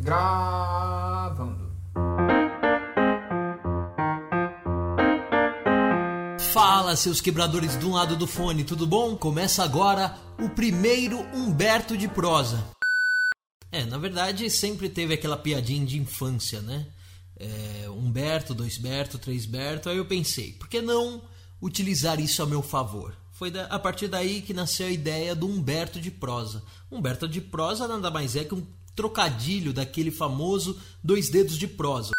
Gravando. Fala, seus quebradores um lado do fone, tudo bom? Começa agora o primeiro Humberto de prosa. É, na verdade sempre teve aquela piadinha de infância, né? É, Humberto, dois Berto, três Berto. Aí eu pensei, por que não utilizar isso a meu favor? Foi a partir daí que nasceu a ideia do Humberto de prosa. Humberto de prosa nada mais é que um trocadilho daquele famoso dois dedos de prosa.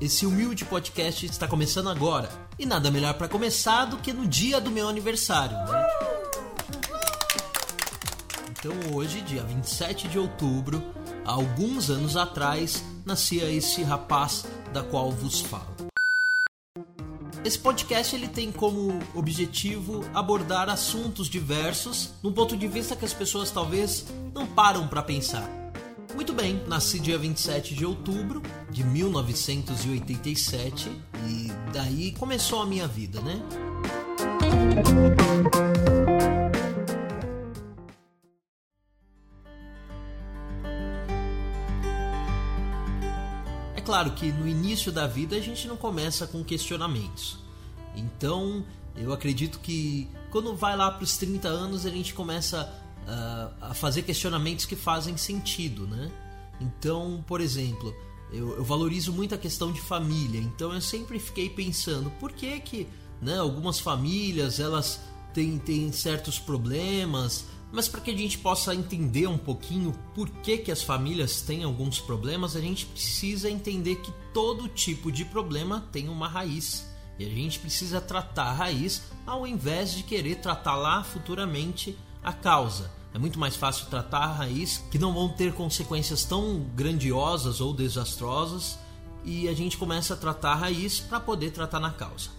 Esse humilde podcast está começando agora. E nada melhor para começar do que no dia do meu aniversário, né? Então hoje, dia 27 de outubro, há alguns anos atrás, nascia esse rapaz da qual vos falo. Esse podcast ele tem como objetivo abordar assuntos diversos, num ponto de vista que as pessoas talvez não param para pensar. Muito bem, nasci dia 27 de outubro de 1987 e daí começou a minha vida, né? É claro que no início da vida a gente não começa com questionamentos. Então, eu acredito que quando vai lá para os 30 anos a gente começa uh, a fazer questionamentos que fazem sentido, né? Então, por exemplo, eu, eu, valorizo muito a questão de família. Então, eu sempre fiquei pensando por que que, né? Algumas famílias elas têm, têm certos problemas, mas para que a gente possa entender um pouquinho por que que as famílias têm alguns problemas, a gente precisa entender que todo tipo de problema tem uma raiz. E a gente precisa tratar a raiz ao invés de querer tratar lá futuramente a causa. É muito mais fácil tratar a raiz, que não vão ter consequências tão grandiosas ou desastrosas, e a gente começa a tratar a raiz para poder tratar na causa.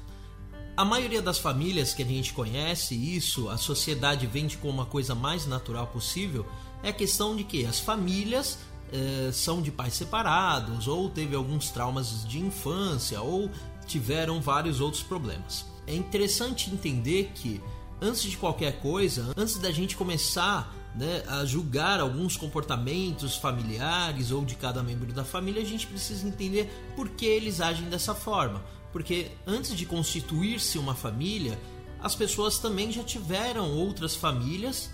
A maioria das famílias que a gente conhece, isso a sociedade vende como uma coisa mais natural possível, é a questão de que as famílias eh, são de pais separados, ou teve alguns traumas de infância, ou tiveram vários outros problemas. É interessante entender que antes de qualquer coisa, antes da gente começar né, a julgar alguns comportamentos familiares ou de cada membro da família, a gente precisa entender por que eles agem dessa forma. Porque antes de constituir-se uma família, as pessoas também já tiveram outras famílias.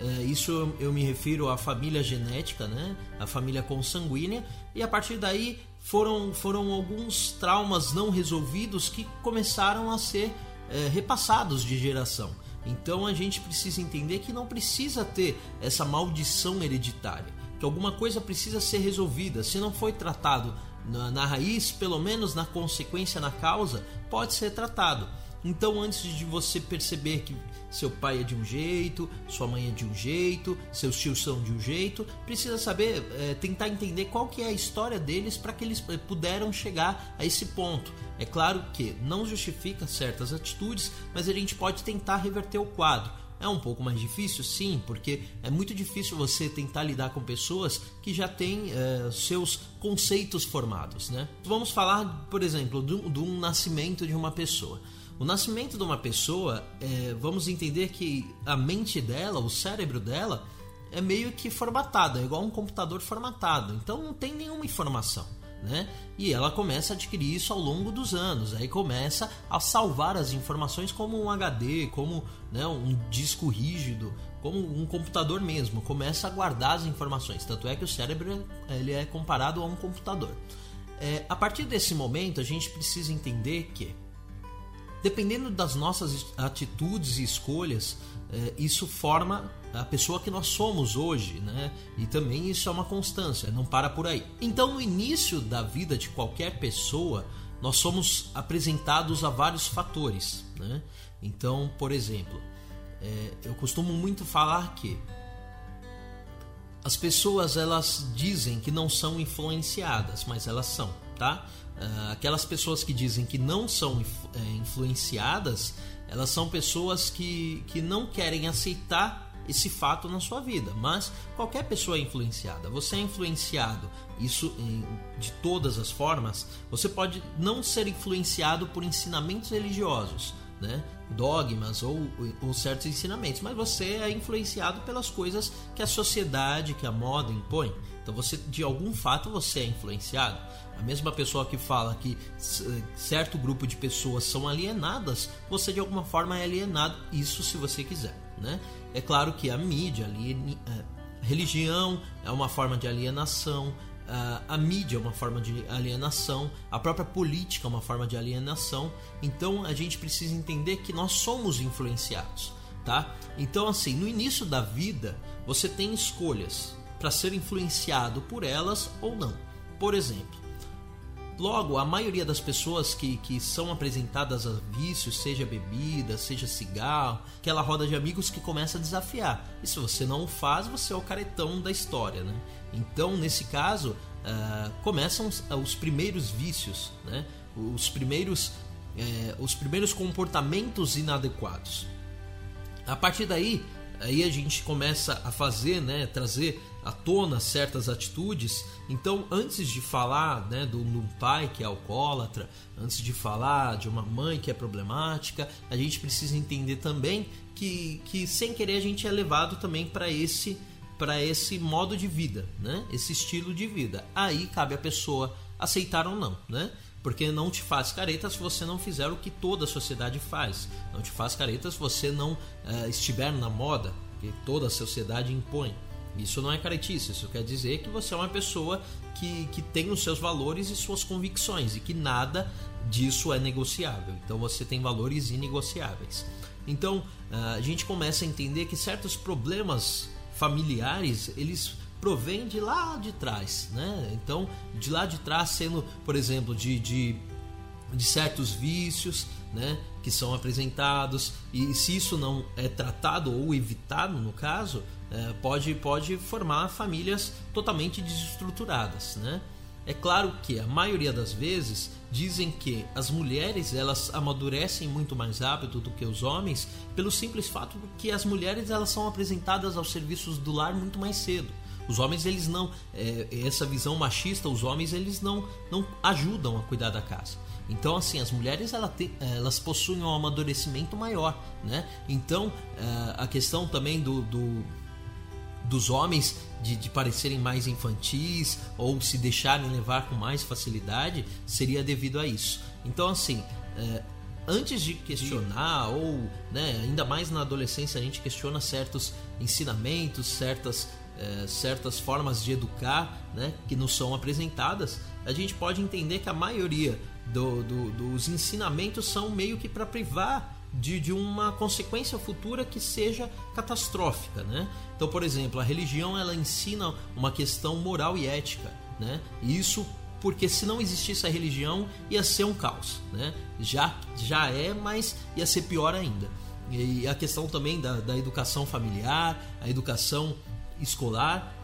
É, isso eu, me refiro à família genética, né? a família consanguínea, e a partir daí foram, foram alguns traumas não resolvidos que começaram a ser é, repassados de geração. Então a gente precisa entender que não precisa ter essa maldição hereditária, que alguma coisa precisa ser resolvida. Se não foi tratado na, na raiz, pelo menos na consequência, na causa, pode ser tratado. Então, antes de você perceber que seu pai é de um jeito, sua mãe é de um jeito, seus tios são de um jeito, precisa saber, é, tentar entender qual que é a história deles para que eles é, puderam chegar a esse ponto. É claro que não justifica certas atitudes, mas a gente pode tentar reverter o quadro. É um pouco mais difícil, sim, porque é muito difícil você tentar lidar com pessoas que já têm é, seus conceitos formados, né? Vamos falar, por exemplo, de um nascimento de uma pessoa. O nascimento de uma pessoa, é, vamos entender que a mente dela, o cérebro dela, é meio que formatado, é igual um computador formatado. Então não tem nenhuma informação. Né? E ela começa a adquirir isso ao longo dos anos. Aí começa a salvar as informações como um HD, como né, um disco rígido, como um computador mesmo. Começa a guardar as informações. Tanto é que o cérebro ele é comparado a um computador. É, a partir desse momento, a gente precisa entender que dependendo das nossas atitudes e escolhas, é, isso forma a pessoa que nós somos hoje, né? E também isso é uma constância, não para por aí. Então, no início da vida de qualquer pessoa, nós somos apresentados a vários fatores, né? Então, por exemplo, é, eu costumo muito falar que as pessoas elas dizem que não são influenciadas, mas elas são, tá? Uh, aquelas pessoas que dizem que não são é, influenciadas, elas são pessoas que, que não querem aceitar esse fato na sua vida. Mas qualquer pessoa é influenciada. Você é influenciado, isso de todas as formas. Você pode não ser influenciado por ensinamentos religiosos, né? dogmas ou, ou certos ensinamentos, mas você é influenciado pelas coisas que a sociedade, que a moda impõe. Então você, de algum fato, você é influenciado. A mesma pessoa que fala que certo grupo de pessoas são alienadas, você de alguma forma é alienado. Isso se você quiser, né? É claro que a mídia, é, religião é uma forma de alienação, a mídia é uma forma de alienação, a própria política é uma forma de alienação. Então a gente precisa entender que nós somos influenciados, tá? Então assim, no início da vida, você tem escolhas para ser influenciado por elas ou não. Por exemplo, Logo, a maioria das pessoas que, que são apresentadas a vícios, seja bebida, seja cigarro, aquela roda de amigos que começa a desafiar. E se você não o faz, você é o caretão da história, né? Então, nesse caso, uh, começam os, os, primeiros vícios, né? Os primeiros, uh, os primeiros comportamentos inadequados. A partir daí, aí a gente começa a fazer, né, trazer à tona certas atitudes. Então, antes de falar né, de um pai que é alcoólatra, antes de falar de uma mãe que é problemática, a gente precisa entender também que, que sem querer a gente é levado também para esse para esse modo de vida, né? Esse estilo de vida. Aí cabe a pessoa aceitar ou não, né? Porque não te faz careta se você não fizer o que toda a sociedade faz. Não te faz careta se você não uh, estiver na moda, que toda a sociedade impõe. Isso não é caretice, isso quer dizer que você é uma pessoa que, que tem os seus valores e suas convicções e que nada disso é negociável. Então você tem valores inegociáveis. Então ah, a gente começa a entender que certos problemas familiares eles provêm de lá de trás, né? Então de lá de trás sendo, por exemplo, de, de, de certos vícios, né? Que são apresentados e se isso não é tratado ou evitado no caso, é, pode, pode formar famílias totalmente desestruturadas, né? É claro que a maioria das vezes dizem que as mulheres elas amadurecem muito mais rápido do que os homens pelo simples fato de que as mulheres elas são apresentadas aos serviços do lar muito mais cedo. Os homens eles não é, essa visão machista, os homens eles não não ajudam a cuidar da casa. Então, assim, as mulheres elas, elas possuem um amadurecimento maior, né? Então, é, a questão também do, do dos homens de, de, parecerem mais infantis ou se deixarem levar com mais facilidade seria devido a isso. Então, assim, é, antes de questionar, ou né, ainda mais na adolescência, a gente questiona certos ensinamentos, certas, é, certas formas de educar né, que nos são apresentadas, a gente pode entender que a maioria do, do, dos ensinamentos são meio que para privar de, de uma consequência futura que seja catastrófica, né? Então, por exemplo, a religião ela ensina uma questão moral e ética, né? Isso porque se não existisse a religião ia ser um caos, né? Já já é, mas ia ser pior ainda. E a questão também da, da educação familiar, a educação escolar,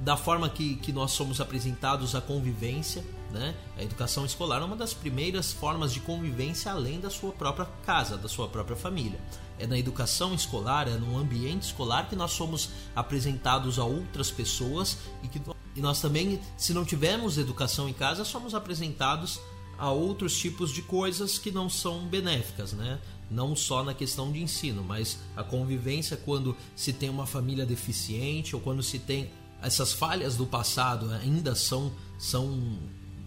da forma que, que nós somos apresentados à convivência, né? A educação escolar é uma das primeiras formas de convivência além da sua própria casa, da sua própria família. É na educação escolar, é no ambiente escolar que nós somos apresentados a outras pessoas e que e nós também, se não tivermos educação em casa, somos apresentados a outros tipos de coisas que não são benéficas, né? Não só na questão de ensino, mas a convivência quando se tem uma família deficiente ou quando se tem essas falhas do passado ainda são são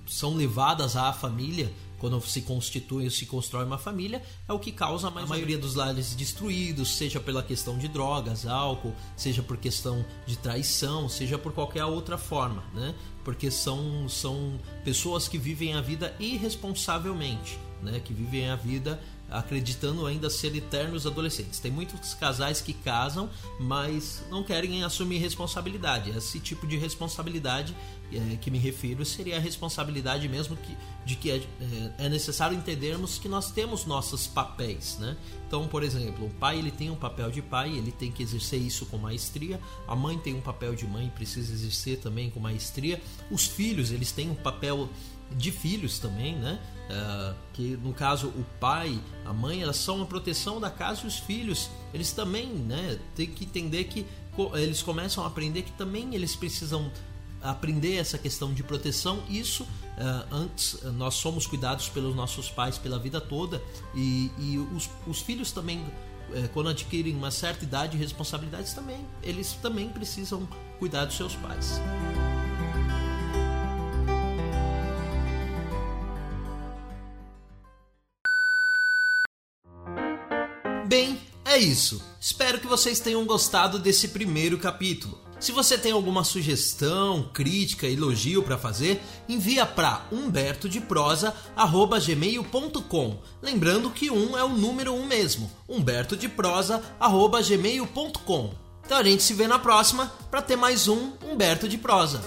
são levadas à família quando se constitui ou se constrói uma família, é o que causa a maioria dos lares destruídos, seja pela questão de drogas, álcool, seja por questão de traição, seja por qualquer outra forma, né? Porque são, são pessoas que vivem a vida irresponsavelmente, né? Que vivem a vida acreditando ainda ser eternos adolescentes. Tem muitos casais que casam, mas não querem assumir responsabilidade. Esse tipo de responsabilidade é, que me refiro seria a responsabilidade mesmo que, de que é, é, é, necessário entendermos que nós temos nossos papéis, né? Então, por exemplo, o pai ele tem um papel de pai, ele tem que exercer isso com maestria. A mãe tem um papel de mãe, precisa exercer também com maestria. Os filhos eles têm um papel de filhos também, né? Uh, que no caso o pai, a mãe, elas são a proteção da casa e os filhos, eles também, né? Tem que entender que eles começam a aprender que também eles precisam aprender essa questão de proteção. Isso uh, antes nós somos cuidados pelos nossos pais pela vida toda e, e os, os filhos também uh, quando adquirem uma certa idade e responsabilidades também eles também precisam cuidar dos seus pais. Bem, é isso. Espero que vocês tenham gostado desse primeiro capítulo. Se você tem alguma sugestão, crítica, elogio para fazer, envia para humbertodeprosa@gmail.com. Lembrando que um é o número um mesmo, humbertodeprosa@gmail.com. Então a gente se vê na próxima para ter mais um Humberto de Prosa.